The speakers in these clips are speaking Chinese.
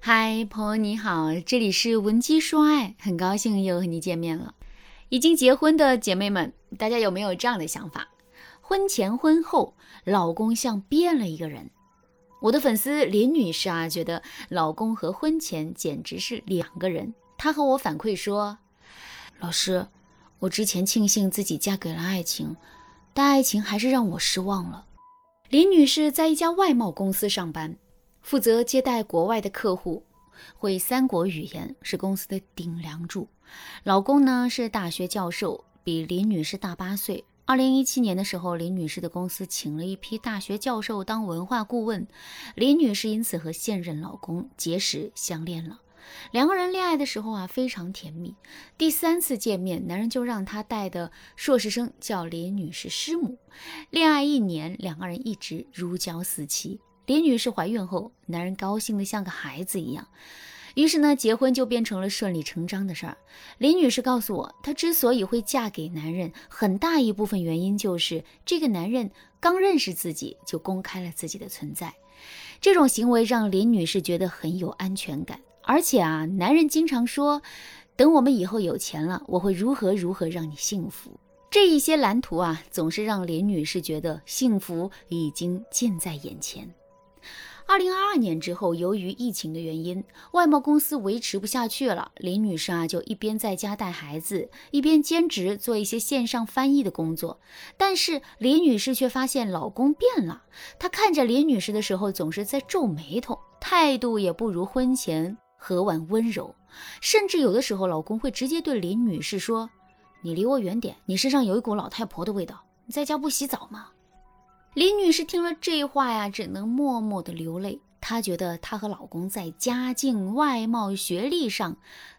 嗨，朋友你好，这里是文姬说爱，很高兴又和你见面了。已经结婚的姐妹们，大家有没有这样的想法？婚前婚后，老公像变了一个人。我的粉丝林女士啊，觉得老公和婚前简直是两个人。她和我反馈说：“老师，我之前庆幸自己嫁给了爱情，但爱情还是让我失望了。”林女士在一家外贸公司上班。负责接待国外的客户，会三国语言，是公司的顶梁柱。老公呢是大学教授，比林女士大八岁。二零一七年的时候，林女士的公司请了一批大学教授当文化顾问，林女士因此和现任老公结识相恋了。两个人恋爱的时候啊，非常甜蜜。第三次见面，男人就让他带的硕士生叫林女士师母。恋爱一年，两个人一直如胶似漆。林女士怀孕后，男人高兴得像个孩子一样，于是呢，结婚就变成了顺理成章的事儿。林女士告诉我，她之所以会嫁给男人，很大一部分原因就是这个男人刚认识自己就公开了自己的存在，这种行为让林女士觉得很有安全感。而且啊，男人经常说，等我们以后有钱了，我会如何如何让你幸福。这一些蓝图啊，总是让林女士觉得幸福已经近在眼前。二零二二年之后，由于疫情的原因，外贸公司维持不下去了。林女士啊，就一边在家带孩子，一边兼职做一些线上翻译的工作。但是林女士却发现老公变了，她看着林女士的时候总是在皱眉头，态度也不如婚前和婉温柔，甚至有的时候老公会直接对林女士说：“你离我远点，你身上有一股老太婆的味道，你在家不洗澡吗？”林女士听了这话呀，只能默默的流泪。她觉得她和老公在家境、外貌、学历上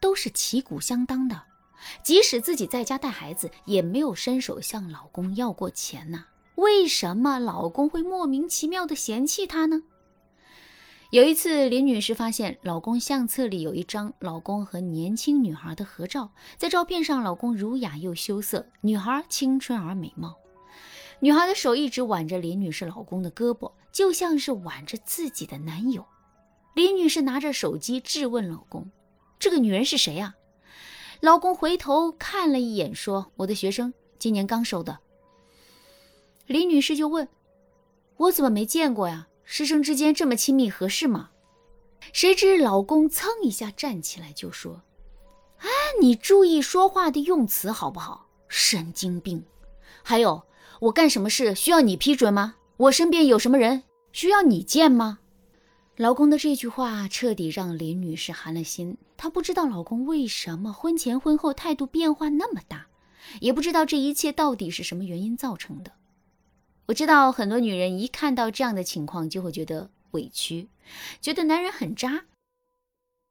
都是旗鼓相当的，即使自己在家带孩子，也没有伸手向老公要过钱呐。为什么老公会莫名其妙的嫌弃她呢？有一次，林女士发现老公相册里有一张老公和年轻女孩的合照，在照片上，老公儒雅又羞涩，女孩青春而美貌。女孩的手一直挽着林女士老公的胳膊，就像是挽着自己的男友。林女士拿着手机质问老公：“这个女人是谁呀？”老公回头看了一眼，说：“我的学生，今年刚收的。”林女士就问：“我怎么没见过呀？师生之间这么亲密，合适吗？”谁知老公噌一下站起来就说：“哎，你注意说话的用词好不好？神经病！还有。”我干什么事需要你批准吗？我身边有什么人需要你见吗？老公的这句话彻底让林女士寒了心。她不知道老公为什么婚前婚后态度变化那么大，也不知道这一切到底是什么原因造成的。我知道很多女人一看到这样的情况就会觉得委屈，觉得男人很渣。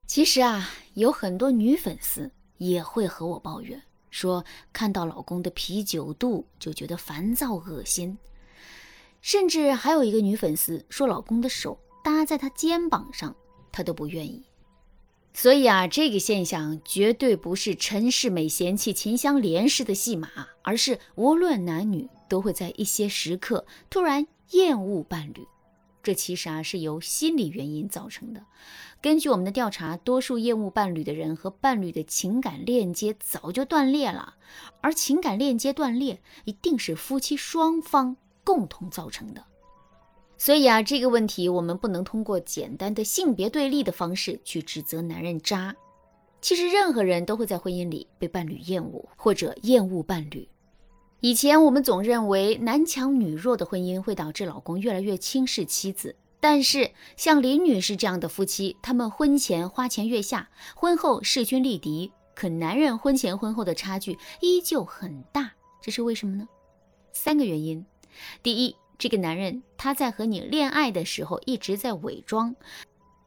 其实啊，有很多女粉丝也会和我抱怨。说看到老公的啤酒肚就觉得烦躁恶心，甚至还有一个女粉丝说老公的手搭在她肩膀上，她都不愿意。所以啊，这个现象绝对不是陈世美嫌弃秦香莲式的戏码，而是无论男女都会在一些时刻突然厌恶伴侣。这其实啊是由心理原因造成的。根据我们的调查，多数厌恶伴侣的人和伴侣的情感链接早就断裂了，而情感链接断裂一定是夫妻双方共同造成的。所以啊，这个问题我们不能通过简单的性别对立的方式去指责男人渣。其实任何人都会在婚姻里被伴侣厌恶或者厌恶伴侣。以前我们总认为男强女弱的婚姻会导致老公越来越轻视妻子，但是像林女士这样的夫妻，他们婚前花前月下，婚后势均力敌，可男人婚前婚后的差距依旧很大，这是为什么呢？三个原因。第一，这个男人他在和你恋爱的时候一直在伪装，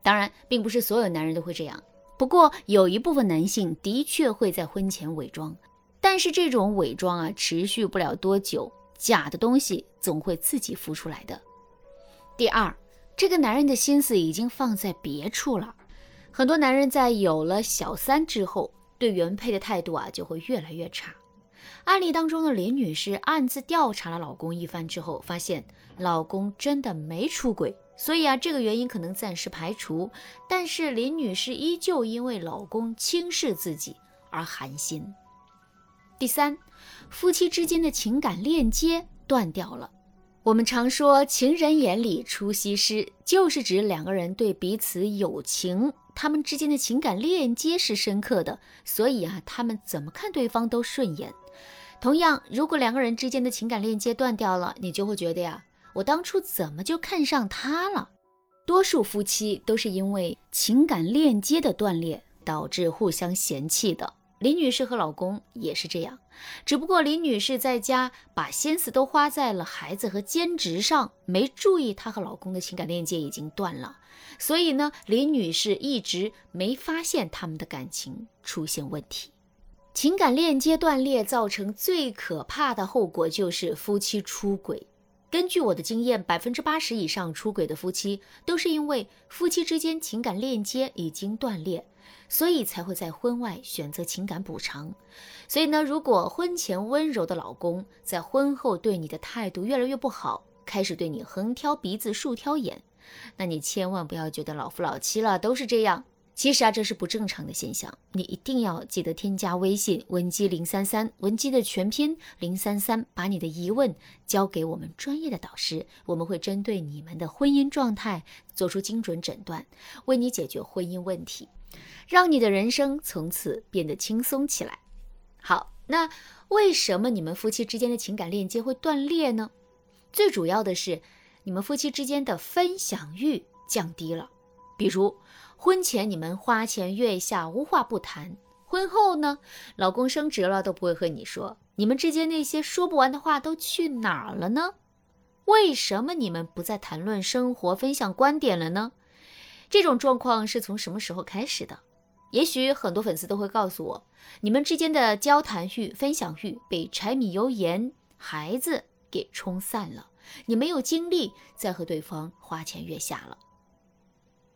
当然并不是所有男人都会这样，不过有一部分男性的确会在婚前伪装。但是这种伪装啊，持续不了多久，假的东西总会自己浮出来的。第二，这个男人的心思已经放在别处了。很多男人在有了小三之后，对原配的态度啊就会越来越差。案例当中的林女士暗自调查了老公一番之后，发现老公真的没出轨，所以啊，这个原因可能暂时排除。但是林女士依旧因为老公轻视自己而寒心。第三，夫妻之间的情感链接断掉了。我们常说“情人眼里出西施”，就是指两个人对彼此有情，他们之间的情感链接是深刻的，所以啊，他们怎么看对方都顺眼。同样，如果两个人之间的情感链接断掉了，你就会觉得呀。我当初怎么就看上他了？多数夫妻都是因为情感链接的断裂导致互相嫌弃的。林女士和老公也是这样，只不过林女士在家把心思都花在了孩子和兼职上，没注意她和老公的情感链接已经断了。所以呢，林女士一直没发现他们的感情出现问题。情感链接断裂造成最可怕的后果就是夫妻出轨。根据我的经验，百分之八十以上出轨的夫妻都是因为夫妻之间情感链接已经断裂，所以才会在婚外选择情感补偿。所以呢，如果婚前温柔的老公在婚后对你的态度越来越不好，开始对你横挑鼻子竖挑眼，那你千万不要觉得老夫老妻了，都是这样。其实啊，这是不正常的现象，你一定要记得添加微信文姬零三三，文姬的全拼零三三，把你的疑问交给我们专业的导师，我们会针对你们的婚姻状态做出精准诊断，为你解决婚姻问题，让你的人生从此变得轻松起来。好，那为什么你们夫妻之间的情感链接会断裂呢？最主要的是你们夫妻之间的分享欲降低了，比如。婚前你们花前月下无话不谈，婚后呢，老公升职了都不会和你说，你们之间那些说不完的话都去哪儿了呢？为什么你们不再谈论生活、分享观点了呢？这种状况是从什么时候开始的？也许很多粉丝都会告诉我，你们之间的交谈欲、分享欲被柴米油盐、孩子给冲散了，你没有精力再和对方花前月下了。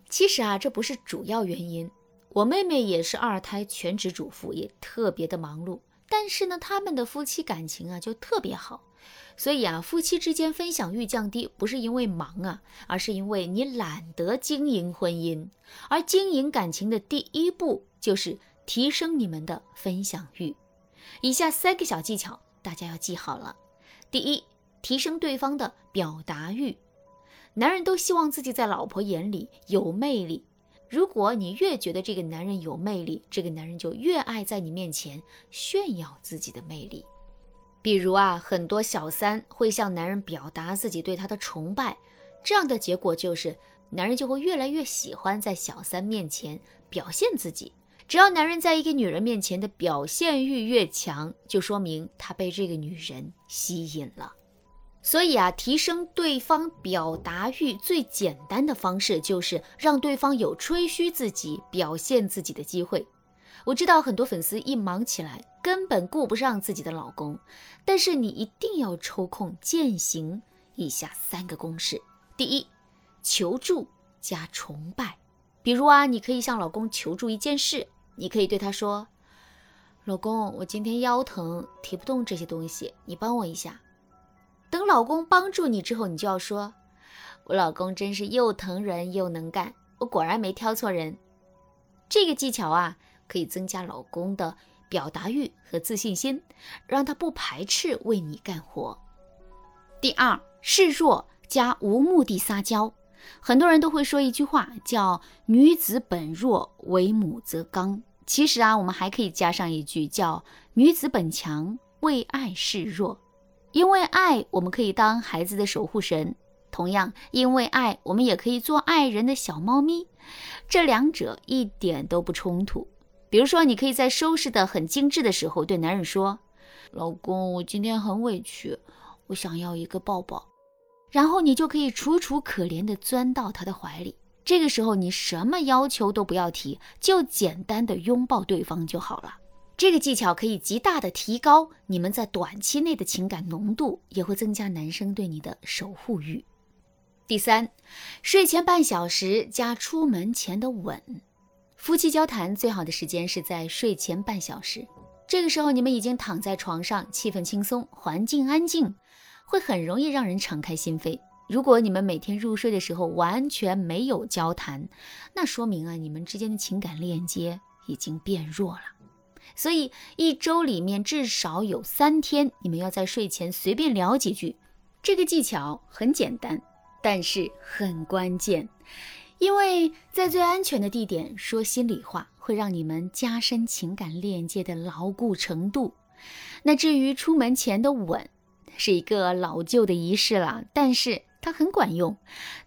其实啊，这不是主要原因。我妹妹也是二胎全职主妇，也特别的忙碌。但是呢，他们的夫妻感情啊就特别好。所以啊，夫妻之间分享欲降低，不是因为忙啊，而是因为你懒得经营婚姻。而经营感情的第一步就是提升你们的分享欲。以下三个小技巧大家要记好了。第一，提升对方的表达欲。男人都希望自己在老婆眼里有魅力。如果你越觉得这个男人有魅力，这个男人就越爱在你面前炫耀自己的魅力。比如啊，很多小三会向男人表达自己对他的崇拜，这样的结果就是男人就会越来越喜欢在小三面前表现自己。只要男人在一个女人面前的表现欲越强，就说明他被这个女人吸引了。所以啊，提升对方表达欲最简单的方式就是让对方有吹嘘自己、表现自己的机会。我知道很多粉丝一忙起来根本顾不上自己的老公，但是你一定要抽空践行以下三个公式：第一，求助加崇拜。比如啊，你可以向老公求助一件事，你可以对他说：“老公，我今天腰疼，提不动这些东西，你帮我一下。”等老公帮助你之后，你就要说：“我老公真是又疼人又能干，我果然没挑错人。”这个技巧啊，可以增加老公的表达欲和自信心，让他不排斥为你干活。第二，示弱加无目的撒娇。很多人都会说一句话，叫“女子本弱，为母则刚”。其实啊，我们还可以加上一句，叫“女子本强，为爱示弱”。因为爱，我们可以当孩子的守护神；同样，因为爱，我们也可以做爱人的小猫咪。这两者一点都不冲突。比如说，你可以在收拾的很精致的时候，对男人说：“老公，我今天很委屈，我想要一个抱抱。”然后你就可以楚楚可怜地钻到他的怀里。这个时候，你什么要求都不要提，就简单的拥抱对方就好了。这个技巧可以极大的提高你们在短期内的情感浓度，也会增加男生对你的守护欲。第三，睡前半小时加出门前的吻。夫妻交谈最好的时间是在睡前半小时，这个时候你们已经躺在床上，气氛轻松，环境安静，会很容易让人敞开心扉。如果你们每天入睡的时候完全没有交谈，那说明啊，你们之间的情感链接已经变弱了。所以一周里面至少有三天，你们要在睡前随便聊几句。这个技巧很简单，但是很关键，因为在最安全的地点说心里话，会让你们加深情感链接的牢固程度。那至于出门前的吻，是一个老旧的仪式了，但是。它很管用，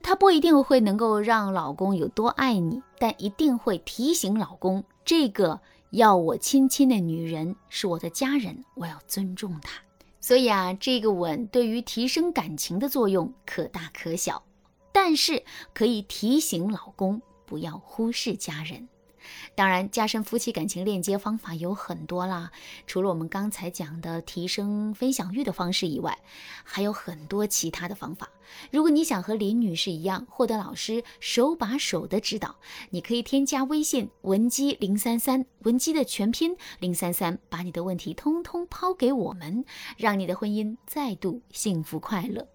它不一定会能够让老公有多爱你，但一定会提醒老公，这个要我亲亲的女人是我的家人，我要尊重她。所以啊，这个吻对于提升感情的作用可大可小，但是可以提醒老公不要忽视家人。当然，加深夫妻感情链接方法有很多啦。除了我们刚才讲的提升分享欲的方式以外，还有很多其他的方法。如果你想和林女士一样获得老师手把手的指导，你可以添加微信文姬零三三，文姬的全拼零三三，把你的问题通通抛给我们，让你的婚姻再度幸福快乐。